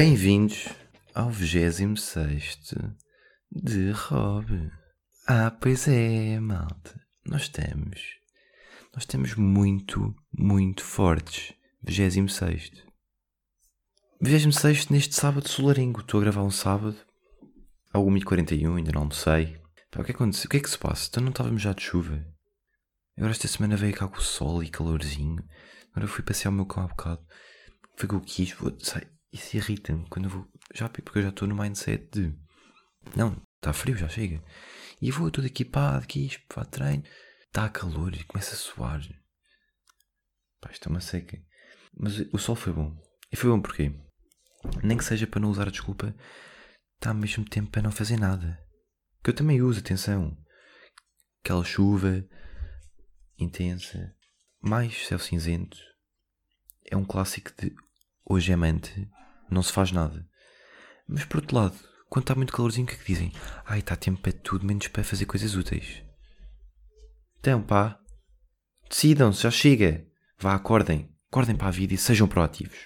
Bem-vindos ao 26 de Rob. Ah, pois é, malta. Nós estamos. Nós estamos muito, muito fortes. 26. 26 neste sábado solarengo. Estou a gravar um sábado. Ao 1h41, ainda não almocei. Pá, o que aconteceu? O que é que se passa? Então não estávamos já de chuva. Agora esta semana veio cá com o sol e calorzinho. Agora fui passear o meu cão há bocado. Foi o que eu quis. Vou, sai, isso irrita-me quando eu vou. Já, porque eu já estou no mindset de. Não, está frio, já chega. E vou todo equipado, aqui, para treino. Está calor e começa a suar. Pá, isto é uma seca. Mas o sol foi bom. E foi bom porquê? Nem que seja para não usar a desculpa, está ao mesmo tempo para não fazer nada. Que eu também uso, atenção. Aquela chuva intensa, mais céu cinzento. É um clássico de hoje é mante, não se faz nada. Mas por outro lado, quando está muito calorzinho, o que é que dizem? Ai, está tempo para tudo, menos para fazer coisas úteis. Então, pá, decidam-se, já chega. Vá, acordem. Acordem para a vida e sejam proativos.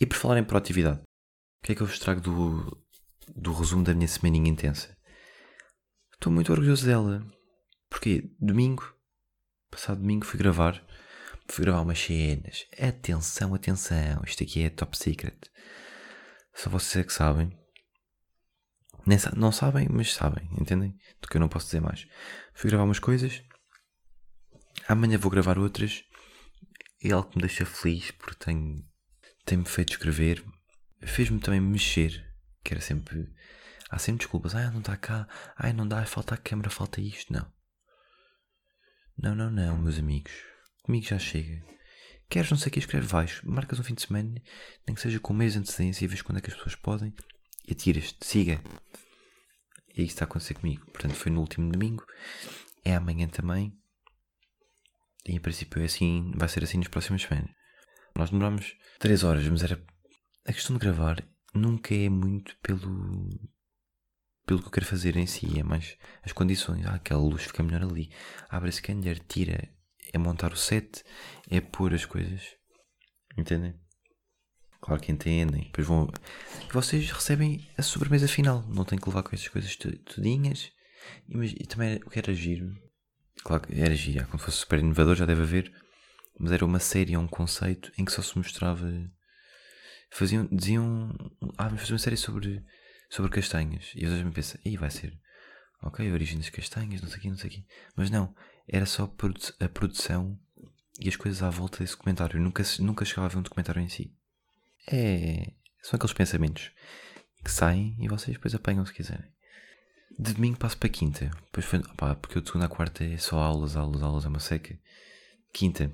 E por falar em proatividade, o que é que eu vos trago do, do resumo da minha semaninha intensa? Estou muito orgulhoso dela. Porquê? Domingo, passado domingo, fui gravar. Fui gravar umas cenas. Atenção, atenção. Isto aqui é top secret. Só vocês é que sabem. Nem, não sabem, mas sabem, entendem? Do que eu não posso dizer mais. Fui gravar umas coisas. Amanhã vou gravar outras. É algo que me deixa feliz porque tenho, tem-me feito escrever. Fez-me também mexer. Que era sempre. Há sempre desculpas. Ai, não está cá. Ai, não dá. Falta a câmera, falta isto. Não. Não, não, não, meus amigos. Comigo já chega. Queres não sei o que escrever, vais. Marcas um fim de semana, nem que seja com um mês de antecedência e vês quando é que as pessoas podem. E atiras-te. Siga. E isso está a acontecer comigo. Portanto, foi no último domingo. É amanhã também. E em princípio é assim, vai ser assim nas próximas semanas. Nós demoramos 3 horas, mas era. A questão de gravar nunca é muito pelo. pelo que eu quero fazer em si, é mais as condições. Ah, aquela luz fica melhor ali. Abre esse scanner, tira. É montar o set, é pôr as coisas. Entendem? Claro que entendem. Depois vão. E vocês recebem a sobremesa final. Não têm que levar com essas coisas tudinhas. E, mas, e também o que era giro Claro que era gira, como fosse super inovador, já deve haver, mas era uma série, um conceito em que só se mostrava. Faziam, diziam. Ah, vamos fazer uma série sobre, sobre castanhas. E às vezes me pensa, aí vai ser. Ok, origem das castanhas, não sei aqui, não sei aqui. Mas não, era só a produção e as coisas à volta desse documentário. Nunca, nunca chegava a ver um documentário em si. É. São aqueles pensamentos que saem e vocês depois apanham se quiserem. De domingo passo para quinta. Depois foi, opá, porque eu de segunda a quarta é só aulas, aulas, aulas, é uma seca. Quinta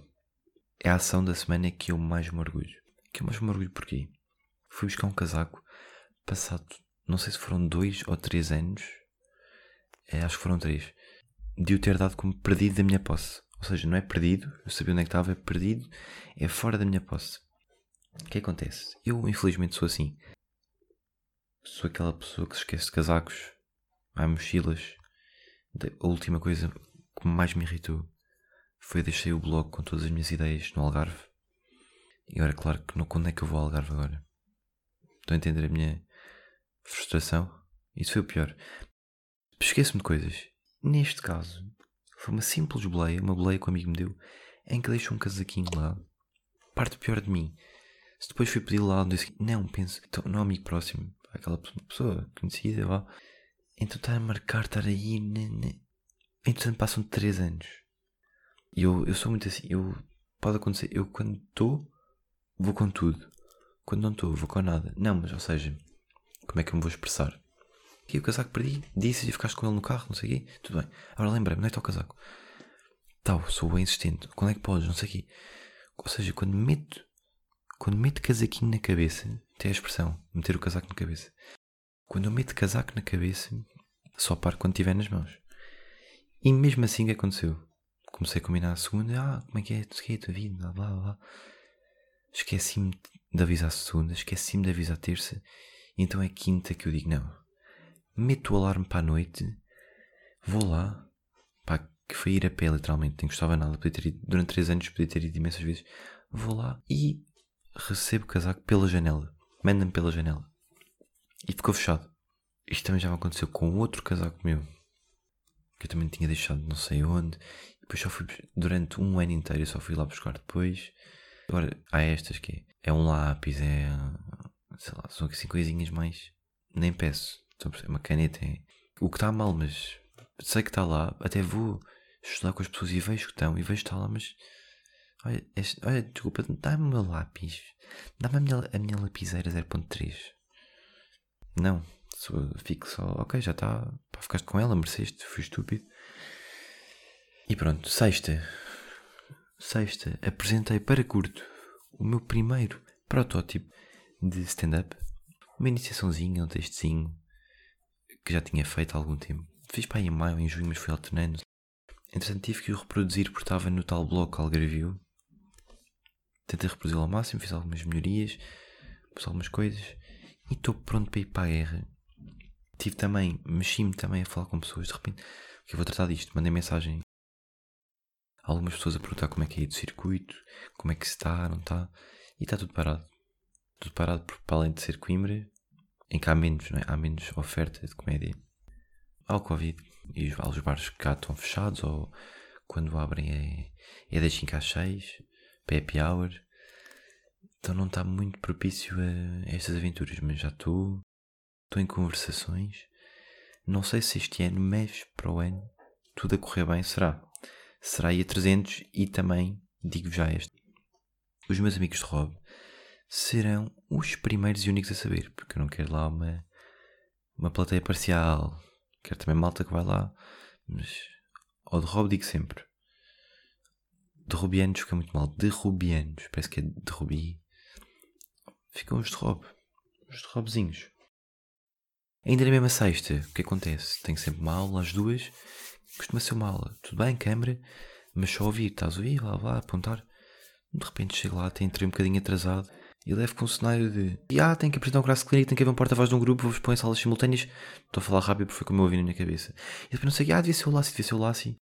é a ação da semana que eu mais me orgulho. Que eu mais me orgulho porquê? Fui buscar um casaco passado, não sei se foram dois ou três anos, é, acho que foram três, de o ter dado como perdido da minha posse. Ou seja, não é perdido, eu sabia onde é que estava, é perdido, é fora da minha posse. O que acontece? Eu, infelizmente, sou assim. Sou aquela pessoa que se esquece de casacos há mochilas. A última coisa que mais me irritou foi deixei o blog com todas as minhas ideias no Algarve. E agora, claro que não, quando é que eu vou ao Algarve agora? Estão a entender a minha frustração? Isso foi o pior. Esqueço-me de coisas. Neste caso, foi uma simples boleia, uma boleia que um amigo me deu, em que deixo um casaquinho lá. Parte pior de mim. Se depois fui pedir lá, disse não, penso, então, não é amigo próximo, aquela pessoa conhecida. Então está a marcar, estar aí. Né, né. Entretanto passam 3 anos. E eu, eu sou muito assim. Eu, pode acontecer. Eu quando estou, vou com tudo. Quando não estou, vou com nada. Não, mas ou seja, como é que eu me vou expressar? E o casaco perdi, disse e ficaste com ele no carro, não sei o quê. Tudo bem. Agora lembrei-me, onde é o casaco? Tal, sou bem insistente. Quando é que podes? Não sei o quê. Ou seja, quando meto, quando meto casaquinho na cabeça, tem a expressão, meter o casaco na cabeça. Quando eu meto casaco na cabeça, só paro quando estiver nas mãos. E mesmo assim que aconteceu? Comecei a combinar a segunda, ah, como é que é, que é a tua vida, blá blá blá. Esqueci-me de avisar a segunda, esqueci-me de avisar a terça, então é quinta que eu digo, não, meto o alarme para a noite, vou lá, pá, que foi ir a pé literalmente, nem gostava nada, podia ter ido, durante três anos podia ter ido imensas vezes, vou lá e recebo o casaco pela janela. manda-me pela janela. E ficou fechado. Isto também já me aconteceu com outro casaco meu. Que eu também tinha deixado não sei onde. Depois só fui, durante um ano inteiro, eu só fui lá buscar depois. Agora, há estas que é, é um lápis, é. Sei lá, são assim coisinhas mais. Nem peço. Uma caneta. É, o que está mal, mas sei que está lá. Até vou estudar com as pessoas e vejo que estão. E vejo que está lá, mas. Olha, este, olha desculpa, dá-me o meu lápis. Dá-me a minha, a minha lapiseira 0.3. Não, fico só. Ok, já está. Ficaste com ela, mereceste. Fui estúpido. E pronto, sexta. Sexta, apresentei para curto o meu primeiro protótipo de stand-up. Uma iniciaçãozinha, um textozinho que já tinha feito há algum tempo. Fiz para aí em maio, em junho, mas fui alternando. Entretanto, tive que o reproduzir porque estava no tal bloco Algarvio. Tentei reproduzi-lo ao máximo, fiz algumas melhorias, pus algumas coisas e estou pronto para ir para a guerra. Tive também, mexi-me também a falar com pessoas de repente. Que eu vou tratar disto. Mandei mensagem algumas pessoas a perguntar como é que é aí do circuito, como é que está, não está, e está tudo parado. Tudo parado porque, para além de ser Coimbra, em que há menos, é? há menos oferta de comédia. Há o Covid e os, os bares cá estão fechados ou quando abrem é, é das 5 às 6, happy hour. Então não está muito propício a estas aventuras, mas já estou, estou em conversações. Não sei se este ano, mas para o ano, tudo a correr bem será será aí a 300 e também, digo já este, os meus amigos de Rob serão os primeiros e únicos a saber, porque eu não quero lá uma, uma plateia parcial, quero também malta que vai lá, mas ao de Rob digo sempre, de Rubianos fica muito mal, de Rubianos, parece que é de Rubi, ficam os de Rob, os de Robzinhos. Ainda na mesma sexta, o que acontece? Tenho sempre uma aula às duas costuma ser uma aula. Tudo bem, câmera, mas só ouvir, estás a ouvir, lá, lá, apontar. De repente chego lá, tem entrei um bocadinho atrasado e levo com um cenário de ah, tenho que apresentar um crasso clínico, tenho que haver um porta-voz de um grupo, vou-vos pôr em salas simultâneas. Estou a falar rápido porque foi como eu ouvi na minha cabeça. E depois não sei, ah, devia ser o Lassi, devia ser o Lassi.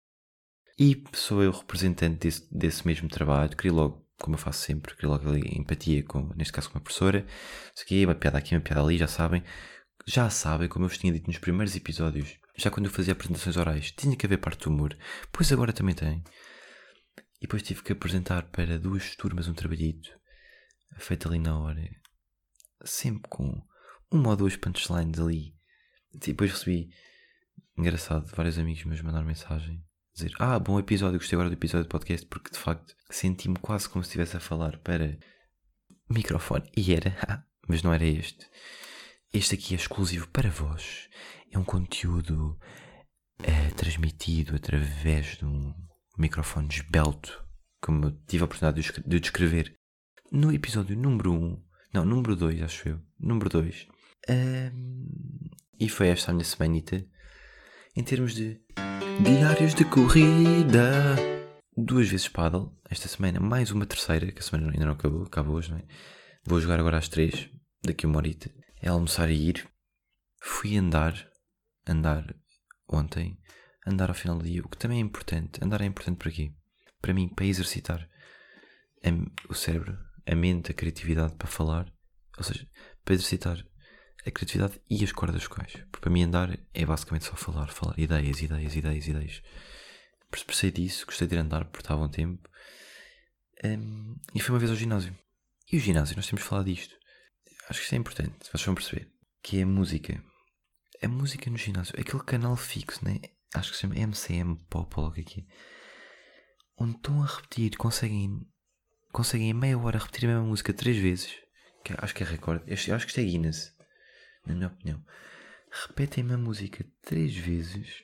E sou eu representante desse, desse mesmo trabalho, queria logo, como eu faço sempre, queria logo ali empatia, com, neste caso com a professora. Isso aqui, uma piada aqui, uma piada ali, já sabem. Já sabem, como eu vos tinha dito nos primeiros episódios, já quando eu fazia apresentações orais, tinha que haver parte do humor, pois agora também tem. E depois tive que apresentar para duas turmas um trabalhito, feito ali na hora, sempre com uma ou duas punchlines ali. E depois recebi, engraçado, vários amigos meus mandaram mensagem, dizer: Ah, bom episódio, gostei agora do episódio do podcast, porque de facto senti-me quase como se estivesse a falar para microfone. E era, mas não era este. Este aqui é exclusivo para vós é um conteúdo é, transmitido através de um microfone esbelto, como eu tive a oportunidade de, de descrever no episódio número 1, um, não, número 2, acho eu, número 2. Um, e foi esta a minha semanita em termos de diários de corrida. Duas vezes paddle, esta semana mais uma terceira, que a semana ainda não acabou, acabou hoje, não é? Vou jogar agora às três, daqui uma horita. É almoçar e ir. Fui andar andar ontem, andar ao final do dia, o que também é importante. Andar é importante para quê? Para mim, para exercitar o cérebro, a mente, a criatividade para falar, ou seja, para exercitar a criatividade e as cordas vocais. Porque para mim andar é basicamente só falar, falar ideias, ideias, ideias, ideias. Percebi disso, gostei de ir andar porque estava um tempo. Um, e foi uma vez ao ginásio. E o ginásio, nós temos falado disto. Acho que isto é importante, vocês vão perceber. Que é a música a música no ginásio, aquele canal fixo, né? acho que se chama MCM Pop algo aqui, onde estão a repetir, conseguem, conseguem em meia hora repetir a mesma música três vezes, que acho que é recorde, acho que isto é Guinness, na minha opinião. Repetem a mesma música três vezes,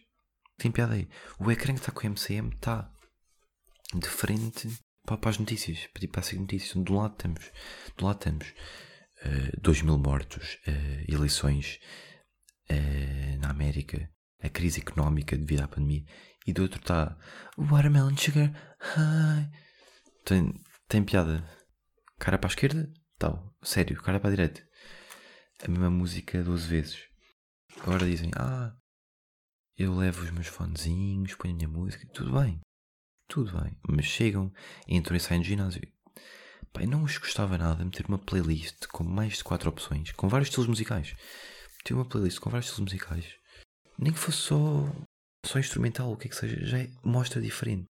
tem piada aí. O ecrã que está com o MCM está de frente para, as notícias, para, para as notícias. Do lado temos, do lado temos uh, 2 mil mortos, uh, eleições uh, na América, a crise económica devido à pandemia, e do outro está Watermelon Sugar. Tem, tem piada. Cara para a esquerda, tal. Sério, cara para a direita. A mesma música 12 vezes. Agora dizem, ah, eu levo os meus fonezinhos, ponho a minha música, tudo bem. Tudo bem. Mas chegam, entram e saem do ginásio. Eu não vos gostava nada de meter uma playlist com mais de quatro opções, com vários estilos musicais. Meter uma playlist com vários estilos musicais. Nem que fosse só, só instrumental, o que é que seja, já é, mostra diferente.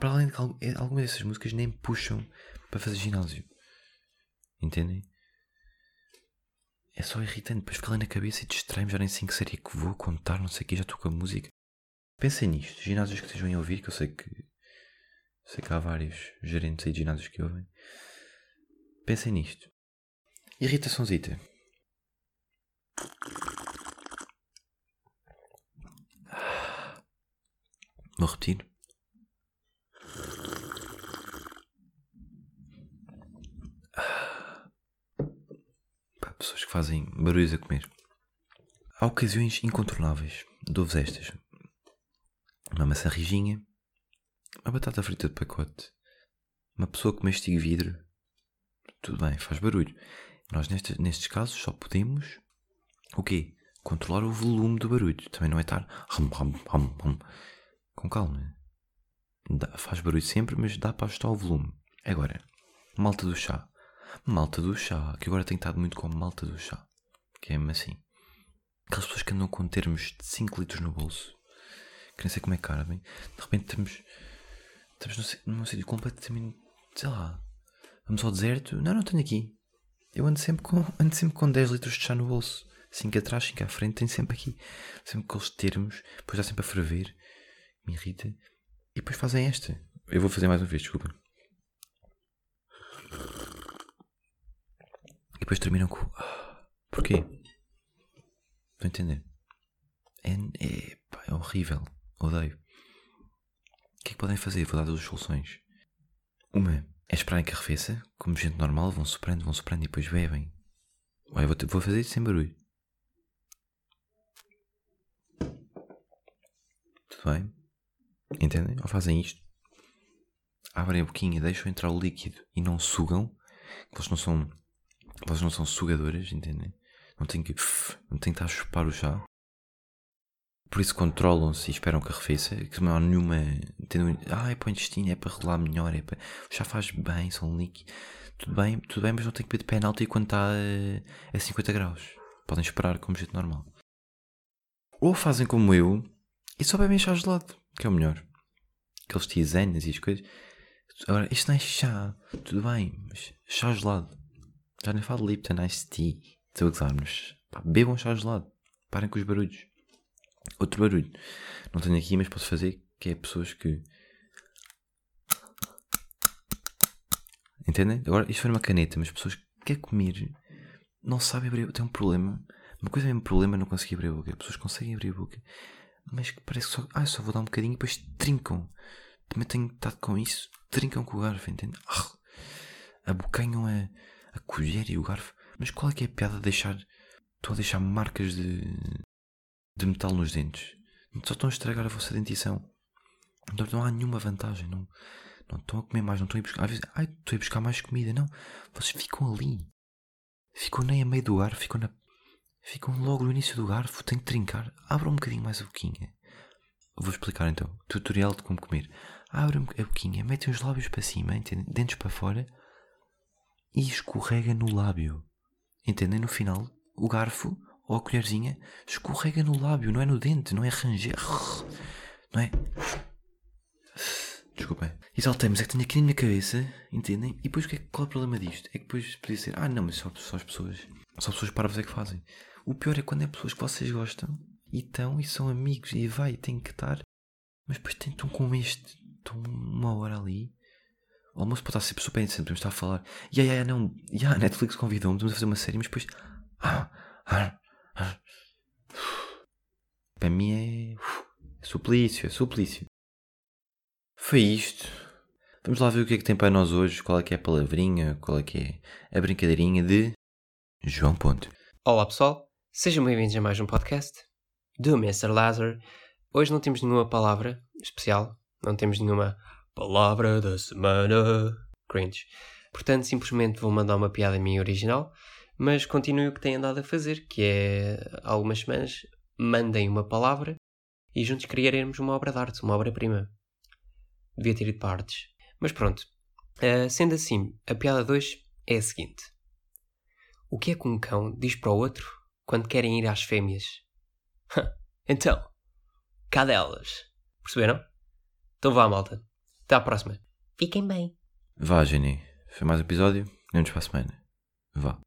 Para além de que é, algumas dessas músicas nem puxam para fazer ginásio. Entendem? É só irritante, depois fica ali na cabeça e distrai-me, já nem sei que série que vou contar, não sei o que, já estou com a música. Pensem nisto, ginásios que estejam a ouvir, que eu sei que sei que há vários gerentes aí de ginásios que ouvem. Pensem nisto. Irritaçãozita. Vou repetir. Pá, pessoas que fazem barulhos a comer. Há ocasiões incontornáveis. Dou-vos estas. Uma maçã rijinha. Uma batata frita de pacote. Uma pessoa que mastiga vidro. Tudo bem, faz barulho. Nós nestes, nestes casos só podemos o quê? Controlar o volume do barulho. Também não é estar hum, hum, hum, hum. com calma. Dá, faz barulho sempre, mas dá para ajustar o volume. Agora, malta do chá. Malta do chá, que agora tem estado muito com malta do chá. Que é assim. Aquelas pessoas que andam com termos de 5 litros no bolso. Que nem sei como é cara, bem. De repente estamos. Estamos num sítio completamente. Sei lá. Vamos ao deserto. Não, não, tenho aqui. Eu ando sempre com, ando sempre com 10 litros de chá no bolso. 5 atrás, 5 à frente, tenho sempre aqui. Sempre com aqueles termos. Depois dá sempre a ferver. Me irrita. E depois fazem esta. Eu vou fazer mais uma vez, desculpa. Depois terminam com. Ah, porquê? Estão a entender? É, é, é horrível. Odeio. O que é que podem fazer? Vou dar duas soluções. Uma é esperarem que arrefeça, como gente normal, vão soprando, vão soprando e depois bebem. Vou, vou fazer isso sem barulho. Tudo bem? Entendem? Ou fazem isto, abrem a boquinha, deixam entrar o líquido e não sugam, eles não são, eles não são sugadoras, entendem? Não têm que, não têm que estar a chupar o chá. Por isso controlam-se e esperam que arrefeça, que não há nenhuma, entendem? Ah, é para o intestino, é para regular melhor, é para, o chá faz bem, são líquidos. Tudo bem, tudo bem, mas não tem que de penalti quando está a, a 50 graus. Podem esperar como jeito normal. Ou fazem como eu e só bebem chá gelado, que é o melhor. Aqueles tisanas e as coisas. Agora, isto não é chá, tudo bem, mas chá gelado. Já nem falo Lipton Ice Tea. Estou a gozar, mas pá, bebam chá gelado. Parem com os barulhos. Outro barulho. Não tenho aqui, mas posso fazer, que é pessoas que. Entendem? Agora, isto foi uma caneta, mas pessoas que querem comer não sabem abrir. Tem um problema. Uma coisa é um problema não conseguir abrir a boca. As pessoas conseguem abrir a boca, mas que parece que só. Ah, só vou dar um bocadinho e depois trincam. Também tenho estado com isso. Trincam com o garfo, entende? Ah, abocanham a, a colher e o garfo. Mas qual é que é a piada de deixar. Estou a deixar marcas de. de metal nos dentes. Só estão a estragar a vossa dentição. Então não há nenhuma vantagem. Não, não estão a comer mais. Não estão a ir buscar. Às vezes, ai, estou a ir buscar mais comida. Não. Vocês ficam ali. Ficam nem a meio do garfo. Ficam na. Ficam logo no início do garfo. Tem que trincar. Abram um bocadinho mais a boquinha. Vou explicar então. Tutorial de como comer. Abrem a boquinha, metem os lábios para cima, dentes para fora e escorrega no lábio. Entendem? No final, o garfo ou a colherzinha escorrega no lábio, não é no dente, não é ranger. Não é? Desculpem. Exaltemos, é que tenho aqui na minha cabeça, entendem? E depois o que é, qual é o problema disto? É que depois podia ser, ah não, mas só, só as pessoas, só pessoas parvas é que fazem. O pior é quando é pessoas que vocês gostam e estão e são amigos e vai, tem que estar, mas depois tentam com este, estão uma hora ali. O almoço pode estar sempre super interessante, podemos estar a falar. E yeah, yeah, não, yeah, a Netflix convidou-me, a fazer uma série, mas depois. Ah, ah, ah. Para mim é. é suplício, é suplício. Foi isto. Vamos lá ver o que é que tem para nós hoje, qual é que é a palavrinha, qual é que é a brincadeirinha de João Ponte. Olá pessoal, sejam bem-vindos a mais um podcast do Mr. Lazar. Hoje não temos nenhuma palavra especial, não temos nenhuma palavra da semana cringe. Portanto, simplesmente vou mandar uma piada minha original, mas continue o que têm andado a fazer, que é, algumas semanas, mandem uma palavra e juntos criaremos uma obra de arte, uma obra-prima. Devia ter ido para artes. Mas pronto, Uh, sendo assim, a piada 2 é a seguinte: O que é que um cão diz para o outro quando querem ir às fêmeas? então, cadelas. Perceberam? Então vá, malta. Até à próxima. Fiquem bem. Vá, Jenny. Foi mais um episódio. Vemos para a semana. Vá.